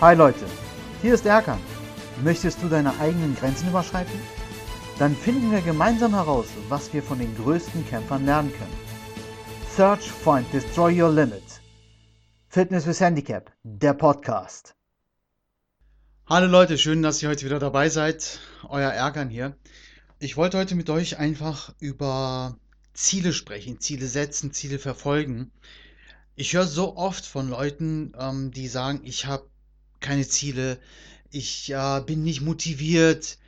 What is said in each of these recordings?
Hi Leute, hier ist Erkan. Möchtest du deine eigenen Grenzen überschreiten? Dann finden wir gemeinsam heraus, was wir von den größten Kämpfern lernen können. Search, Find, Destroy Your Limit. Fitness with Handicap, der Podcast. Hallo Leute, schön, dass ihr heute wieder dabei seid. Euer Erkan hier. Ich wollte heute mit euch einfach über Ziele sprechen, Ziele setzen, Ziele verfolgen. Ich höre so oft von Leuten, ähm, die sagen, ich habe keine Ziele, ich äh, bin nicht motiviert.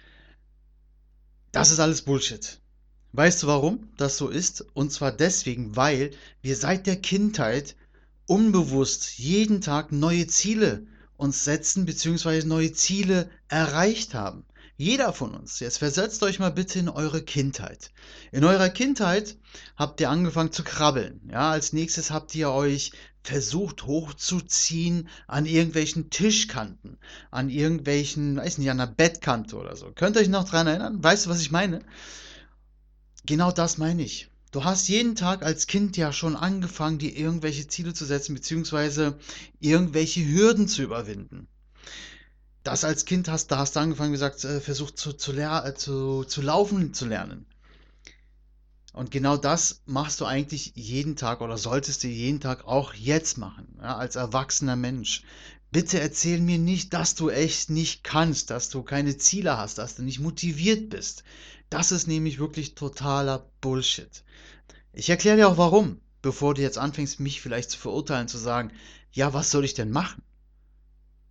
Das ist alles Bullshit. Weißt du, warum das so ist? Und zwar deswegen, weil wir seit der Kindheit unbewusst jeden Tag neue Ziele uns setzen bzw. neue Ziele erreicht haben. Jeder von uns. Jetzt versetzt euch mal bitte in eure Kindheit. In eurer Kindheit habt ihr angefangen zu krabbeln. Ja, als nächstes habt ihr euch versucht hochzuziehen an irgendwelchen Tischkanten, an irgendwelchen, weiß nicht, an der Bettkante oder so. Könnt ihr euch noch dran erinnern? Weißt du, was ich meine? Genau das meine ich. Du hast jeden Tag als Kind ja schon angefangen, dir irgendwelche Ziele zu setzen, beziehungsweise irgendwelche Hürden zu überwinden das als Kind hast, da hast du angefangen, gesagt, äh, versucht zu, zu, äh, zu, zu laufen zu lernen. Und genau das machst du eigentlich jeden Tag oder solltest du jeden Tag auch jetzt machen, ja, als erwachsener Mensch. Bitte erzähl mir nicht, dass du echt nicht kannst, dass du keine Ziele hast, dass du nicht motiviert bist. Das ist nämlich wirklich totaler Bullshit. Ich erkläre dir auch warum, bevor du jetzt anfängst, mich vielleicht zu verurteilen, zu sagen, ja, was soll ich denn machen?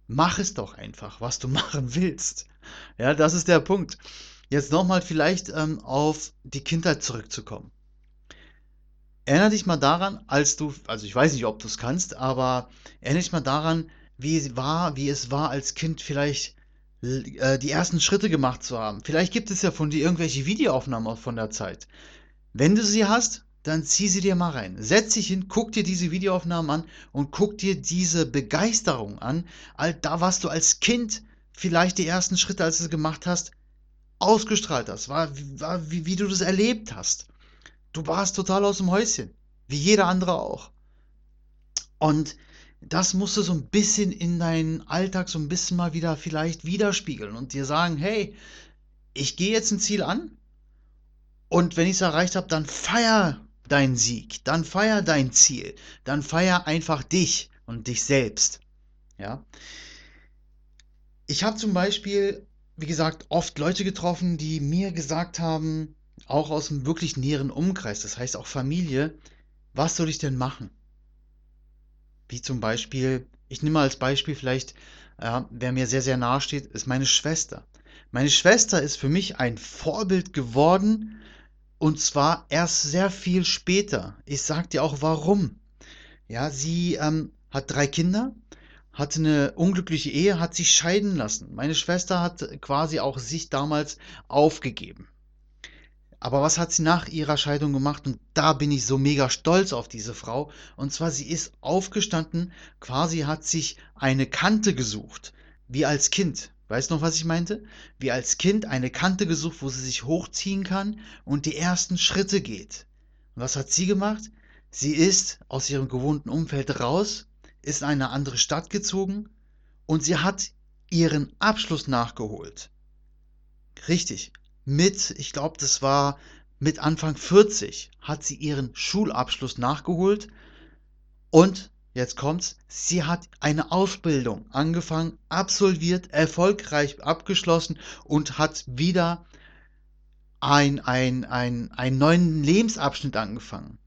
Mach es doch einfach, was du machen willst. Ja, das ist der Punkt. Jetzt nochmal vielleicht ähm, auf die Kindheit zurückzukommen. Erinnere dich mal daran, als du, also ich weiß nicht, ob du es kannst, aber erinnere dich mal daran, wie es war, wie es war als Kind vielleicht äh, die ersten Schritte gemacht zu haben. Vielleicht gibt es ja von dir irgendwelche Videoaufnahmen von der Zeit. Wenn du sie hast, dann zieh sie dir mal rein. Setz dich hin, guck dir diese Videoaufnahmen an und guck dir diese Begeisterung an, all da was du als Kind vielleicht die ersten Schritte, als du es gemacht hast, ausgestrahlt hast, war, war wie, wie du das erlebt hast. Du warst total aus dem Häuschen, wie jeder andere auch. Und das musst du so ein bisschen in deinen Alltag so ein bisschen mal wieder vielleicht widerspiegeln und dir sagen, hey, ich gehe jetzt ein Ziel an und wenn ich es erreicht habe, dann feier deinen Sieg, dann feier dein Ziel, dann feier einfach dich und dich selbst. Ja. Ich habe zum Beispiel, wie gesagt, oft Leute getroffen, die mir gesagt haben, auch aus einem wirklich näheren Umkreis, das heißt auch Familie, was soll ich denn machen? Wie zum Beispiel, ich nehme als Beispiel vielleicht, äh, wer mir sehr, sehr nahe steht, ist meine Schwester. Meine Schwester ist für mich ein Vorbild geworden, und zwar erst sehr viel später. Ich sag dir auch warum. Ja, sie ähm, hat drei Kinder, hatte eine unglückliche Ehe, hat sich scheiden lassen. Meine Schwester hat quasi auch sich damals aufgegeben. Aber was hat sie nach ihrer Scheidung gemacht? Und da bin ich so mega stolz auf diese Frau. Und zwar, sie ist aufgestanden, quasi hat sich eine Kante gesucht, wie als Kind. Weißt du noch, was ich meinte? Wie als Kind eine Kante gesucht, wo sie sich hochziehen kann und die ersten Schritte geht. Und was hat sie gemacht? Sie ist aus ihrem gewohnten Umfeld raus, ist in eine andere Stadt gezogen und sie hat ihren Abschluss nachgeholt. Richtig. Mit, ich glaube, das war mit Anfang 40, hat sie ihren Schulabschluss nachgeholt und Jetzt kommt's. Sie hat eine Ausbildung angefangen, absolviert, erfolgreich abgeschlossen und hat wieder ein, ein, ein, einen neuen Lebensabschnitt angefangen.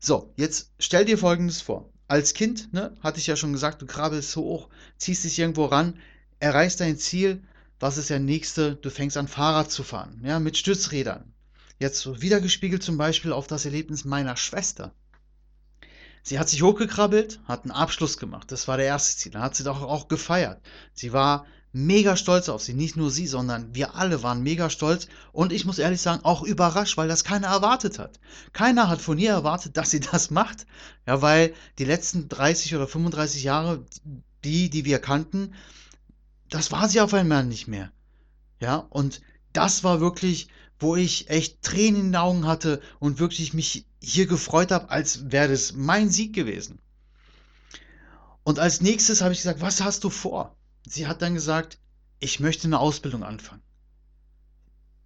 So, jetzt stell dir Folgendes vor. Als Kind, ne, hatte ich ja schon gesagt, du krabbelst so hoch, ziehst dich irgendwo ran, erreichst dein Ziel. Was ist der nächste? Du fängst an, Fahrrad zu fahren, ja, mit Stützrädern. Jetzt so wiedergespiegelt zum Beispiel auf das Erlebnis meiner Schwester. Sie hat sich hochgekrabbelt, hat einen Abschluss gemacht. Das war der erste Ziel. Dann hat sie doch auch gefeiert. Sie war mega stolz auf sie. Nicht nur sie, sondern wir alle waren mega stolz. Und ich muss ehrlich sagen, auch überrascht, weil das keiner erwartet hat. Keiner hat von ihr erwartet, dass sie das macht. Ja, weil die letzten 30 oder 35 Jahre, die, die wir kannten, das war sie auf einmal nicht mehr. Ja, und das war wirklich wo ich echt Tränen in den Augen hatte und wirklich mich hier gefreut habe, als wäre das mein Sieg gewesen. Und als nächstes habe ich gesagt, was hast du vor? Sie hat dann gesagt, ich möchte eine Ausbildung anfangen.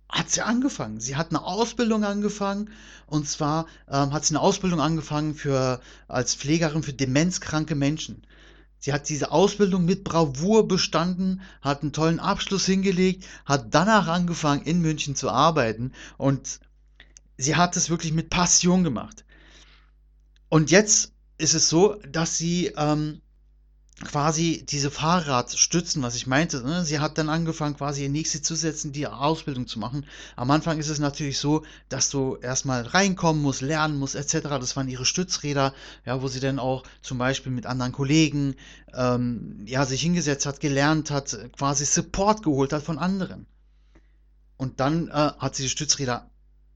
Hat sie angefangen. Sie hat eine Ausbildung angefangen und zwar ähm, hat sie eine Ausbildung angefangen für als Pflegerin für demenzkranke Menschen. Sie hat diese Ausbildung mit Bravour bestanden, hat einen tollen Abschluss hingelegt, hat danach angefangen, in München zu arbeiten und sie hat es wirklich mit Passion gemacht. Und jetzt ist es so, dass sie ähm, quasi diese Fahrradstützen, was ich meinte. Ne? Sie hat dann angefangen, quasi ihr nächste zusätzlich die Ausbildung zu machen. Am Anfang ist es natürlich so, dass du erstmal reinkommen musst, lernen musst, etc. Das waren ihre Stützräder, ja, wo sie dann auch zum Beispiel mit anderen Kollegen ähm, ja, sich hingesetzt hat, gelernt hat, quasi Support geholt hat von anderen. Und dann äh, hat sie die Stützräder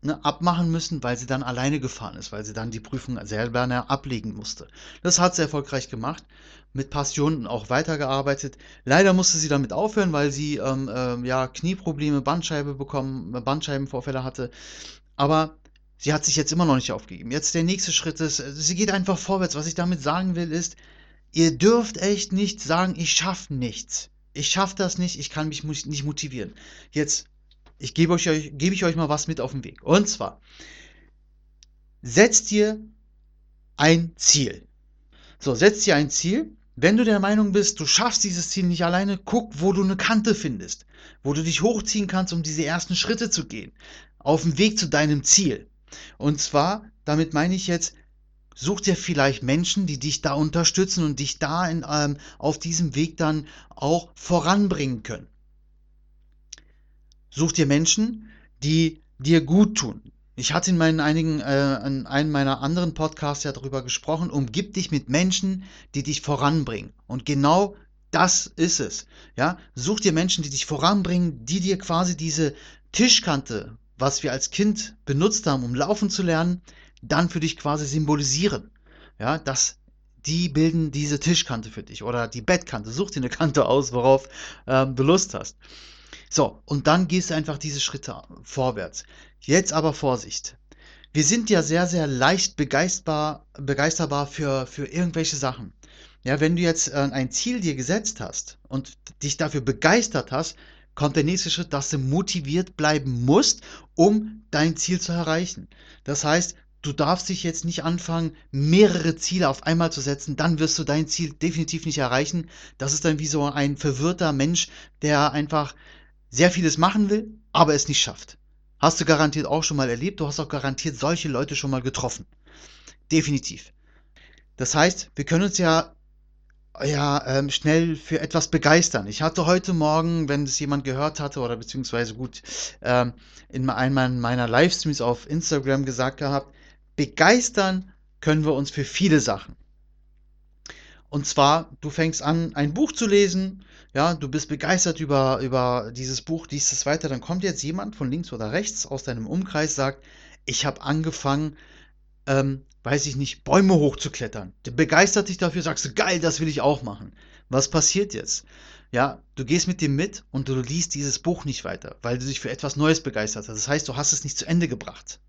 ne, abmachen müssen, weil sie dann alleine gefahren ist, weil sie dann die Prüfung selber ne, ablegen musste. Das hat sie erfolgreich gemacht, mit Passion auch weitergearbeitet. Leider musste sie damit aufhören, weil sie ähm, äh, ja, Knieprobleme, Bandscheibe bekommen, Bandscheibenvorfälle hatte. Aber sie hat sich jetzt immer noch nicht aufgegeben. Jetzt der nächste Schritt ist, sie geht einfach vorwärts. Was ich damit sagen will, ist, ihr dürft echt nicht sagen, ich schaffe nichts. Ich schaffe das nicht, ich kann mich nicht motivieren. Jetzt ich gebe euch, gebe ich euch mal was mit auf den Weg. Und zwar, setzt dir ein Ziel. So, setz dir ein Ziel. Wenn du der Meinung bist, du schaffst dieses Ziel nicht alleine, guck, wo du eine Kante findest, wo du dich hochziehen kannst, um diese ersten Schritte zu gehen, auf dem Weg zu deinem Ziel. Und zwar, damit meine ich jetzt, such dir vielleicht Menschen, die dich da unterstützen und dich da in, ähm, auf diesem Weg dann auch voranbringen können. Such dir Menschen, die dir gut tun. Ich hatte in meinen einigen, äh, in einem meiner anderen Podcasts ja darüber gesprochen, umgib dich mit Menschen, die dich voranbringen. Und genau das ist es. Ja, such dir Menschen, die dich voranbringen, die dir quasi diese Tischkante, was wir als Kind benutzt haben, um laufen zu lernen, dann für dich quasi symbolisieren. Ja, das, die bilden diese Tischkante für dich oder die Bettkante. Such dir eine Kante aus, worauf ähm, du Lust hast. So, und dann gehst du einfach diese Schritte vorwärts. Jetzt aber Vorsicht. Wir sind ja sehr, sehr leicht begeisterbar, begeisterbar für, für irgendwelche Sachen. Ja, wenn du jetzt äh, ein Ziel dir gesetzt hast und dich dafür begeistert hast, kommt der nächste Schritt, dass du motiviert bleiben musst, um dein Ziel zu erreichen. Das heißt, du darfst dich jetzt nicht anfangen, mehrere Ziele auf einmal zu setzen, dann wirst du dein Ziel definitiv nicht erreichen. Das ist dann wie so ein verwirrter Mensch, der einfach sehr vieles machen will, aber es nicht schafft. Hast du garantiert auch schon mal erlebt, du hast auch garantiert solche Leute schon mal getroffen. Definitiv. Das heißt, wir können uns ja ja, ähm, schnell für etwas begeistern. Ich hatte heute Morgen, wenn es jemand gehört hatte, oder beziehungsweise gut, ähm, in einem meiner Livestreams auf Instagram gesagt gehabt, begeistern können wir uns für viele Sachen. Und zwar, du fängst an, ein Buch zu lesen, ja, du bist begeistert über, über dieses Buch, liest es weiter, dann kommt jetzt jemand von links oder rechts aus deinem Umkreis, sagt, ich habe angefangen, ähm, weiß ich nicht, Bäume hochzuklettern. Du begeistert dich dafür, sagst du, geil, das will ich auch machen. Was passiert jetzt? Ja, du gehst mit dem mit und du liest dieses Buch nicht weiter, weil du dich für etwas Neues begeistert hast. Das heißt, du hast es nicht zu Ende gebracht.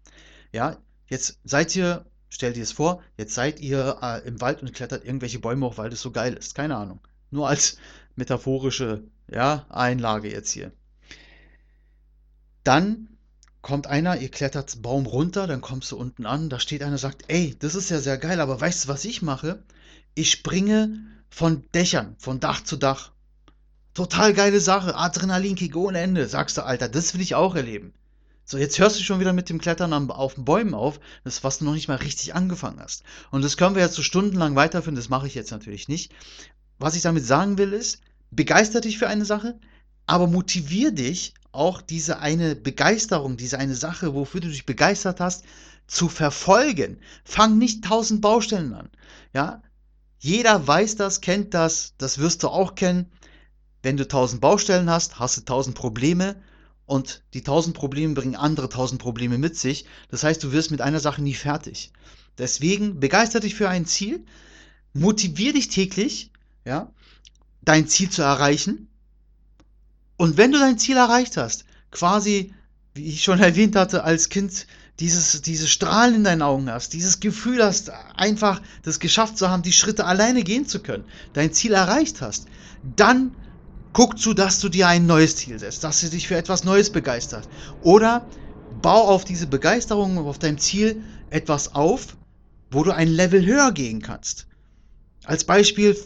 Ja, jetzt seid ihr Stell dir es vor, jetzt seid ihr äh, im Wald und klettert irgendwelche Bäume hoch, weil das so geil ist. Keine Ahnung. Nur als metaphorische ja, Einlage jetzt hier. Dann kommt einer, ihr klettert Baum runter, dann kommst du unten an, da steht einer, sagt, ey, das ist ja sehr geil, aber weißt du, was ich mache? Ich springe von Dächern, von Dach zu Dach. Total geile Sache, Adrenalinkick ohne Ende. Sagst du, Alter, das will ich auch erleben. So, jetzt hörst du schon wieder mit dem Klettern auf den Bäumen auf, das, was du noch nicht mal richtig angefangen hast. Und das können wir jetzt so stundenlang weiterführen, das mache ich jetzt natürlich nicht. Was ich damit sagen will, ist, begeister dich für eine Sache, aber motivier dich auch diese eine Begeisterung, diese eine Sache, wofür du dich begeistert hast, zu verfolgen. Fang nicht tausend Baustellen an. Ja, jeder weiß das, kennt das, das wirst du auch kennen. Wenn du tausend Baustellen hast, hast du tausend Probleme und die tausend Probleme bringen andere tausend Probleme mit sich. Das heißt, du wirst mit einer Sache nie fertig. Deswegen begeister dich für ein Ziel, motivier dich täglich, ja, dein Ziel zu erreichen. Und wenn du dein Ziel erreicht hast, quasi, wie ich schon erwähnt hatte, als Kind dieses, diese Strahlen in deinen Augen hast, dieses Gefühl hast, einfach das geschafft zu haben, die Schritte alleine gehen zu können, dein Ziel erreicht hast, dann Guck zu, dass du dir ein neues Ziel setzt, dass du dich für etwas Neues begeisterst. Oder bau auf diese Begeisterung, auf deinem Ziel etwas auf, wo du ein Level höher gehen kannst. Als Beispiel,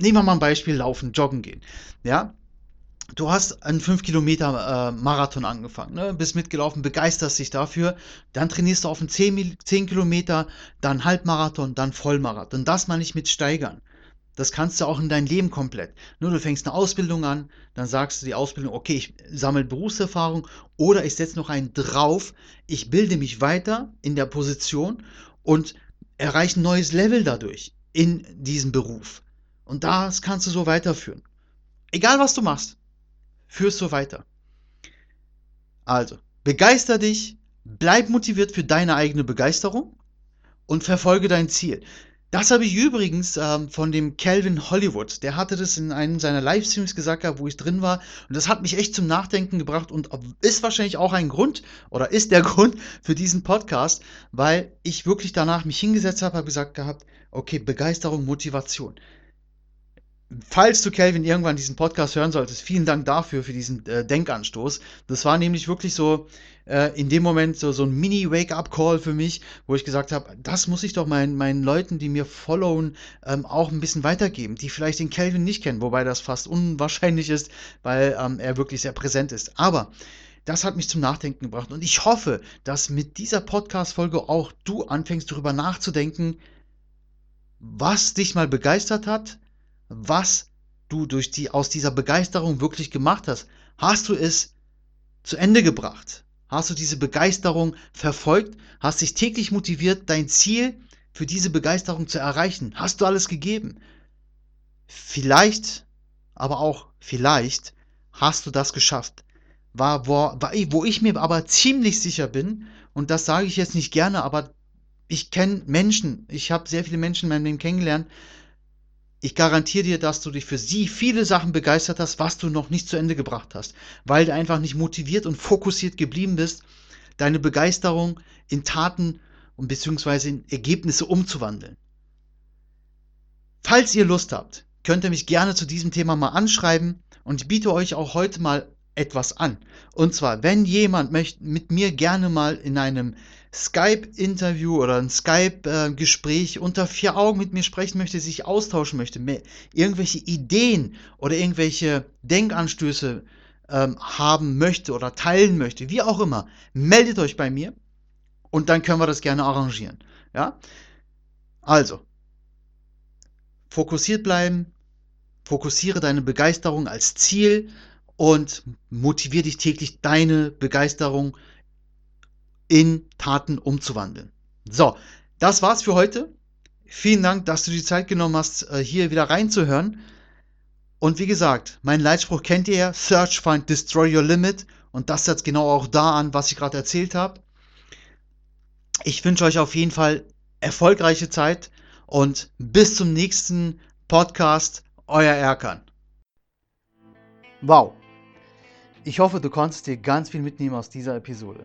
nehmen wir mal ein Beispiel, laufen, joggen gehen. Ja, du hast einen 5 Kilometer äh, Marathon angefangen, ne? bist mitgelaufen, begeisterst dich dafür, dann trainierst du auf einen 10, 10 Kilometer, dann Halbmarathon, dann Vollmarathon. Das mal nicht mit steigern. Das kannst du auch in dein Leben komplett. Nur du fängst eine Ausbildung an, dann sagst du die Ausbildung, okay, ich sammle Berufserfahrung oder ich setze noch einen drauf, ich bilde mich weiter in der Position und erreiche ein neues Level dadurch in diesem Beruf. Und das kannst du so weiterführen. Egal was du machst, führst du weiter. Also, begeister dich, bleib motiviert für deine eigene Begeisterung und verfolge dein Ziel. Das habe ich übrigens ähm, von dem Calvin Hollywood. Der hatte das in einem seiner Livestreams gesagt, wo ich drin war. Und das hat mich echt zum Nachdenken gebracht und ist wahrscheinlich auch ein Grund oder ist der Grund für diesen Podcast, weil ich wirklich danach mich hingesetzt habe, habe gesagt gehabt, okay, Begeisterung, Motivation falls du Kelvin irgendwann diesen Podcast hören solltest, vielen Dank dafür, für diesen äh, Denkanstoß. Das war nämlich wirklich so äh, in dem Moment so, so ein Mini-Wake-up-Call für mich, wo ich gesagt habe, das muss ich doch meinen, meinen Leuten, die mir followen, ähm, auch ein bisschen weitergeben, die vielleicht den Kelvin nicht kennen, wobei das fast unwahrscheinlich ist, weil ähm, er wirklich sehr präsent ist. Aber das hat mich zum Nachdenken gebracht und ich hoffe, dass mit dieser Podcast-Folge auch du anfängst, darüber nachzudenken, was dich mal begeistert hat, was du durch die, aus dieser Begeisterung wirklich gemacht hast. Hast du es zu Ende gebracht? Hast du diese Begeisterung verfolgt? Hast dich täglich motiviert, dein Ziel für diese Begeisterung zu erreichen? Hast du alles gegeben? Vielleicht, aber auch vielleicht, hast du das geschafft. War, wo, wo ich mir aber ziemlich sicher bin, und das sage ich jetzt nicht gerne, aber ich kenne Menschen, ich habe sehr viele Menschen in meinem Leben kennengelernt, ich garantiere dir, dass du dich für sie viele Sachen begeistert hast, was du noch nicht zu Ende gebracht hast, weil du einfach nicht motiviert und fokussiert geblieben bist, deine Begeisterung in Taten und beziehungsweise in Ergebnisse umzuwandeln. Falls ihr Lust habt, könnt ihr mich gerne zu diesem Thema mal anschreiben und ich biete euch auch heute mal etwas an. Und zwar, wenn jemand möchte mit mir gerne mal in einem Skype-Interview oder ein Skype-Gespräch unter vier Augen mit mir sprechen möchte, sich austauschen möchte, mehr, irgendwelche Ideen oder irgendwelche Denkanstöße ähm, haben möchte oder teilen möchte, wie auch immer, meldet euch bei mir und dann können wir das gerne arrangieren. Ja? Also, fokussiert bleiben, fokussiere deine Begeisterung als Ziel und motiviere dich täglich, deine Begeisterung in Taten umzuwandeln. So, das war's für heute. Vielen Dank, dass du die Zeit genommen hast, äh, hier wieder reinzuhören. Und wie gesagt, mein Leitspruch kennt ihr ja, Search, Find, Destroy Your Limit. Und das setzt genau auch da an, was ich gerade erzählt habe. Ich wünsche euch auf jeden Fall erfolgreiche Zeit und bis zum nächsten Podcast, euer Erkan. Wow. Ich hoffe, du konntest dir ganz viel mitnehmen aus dieser Episode.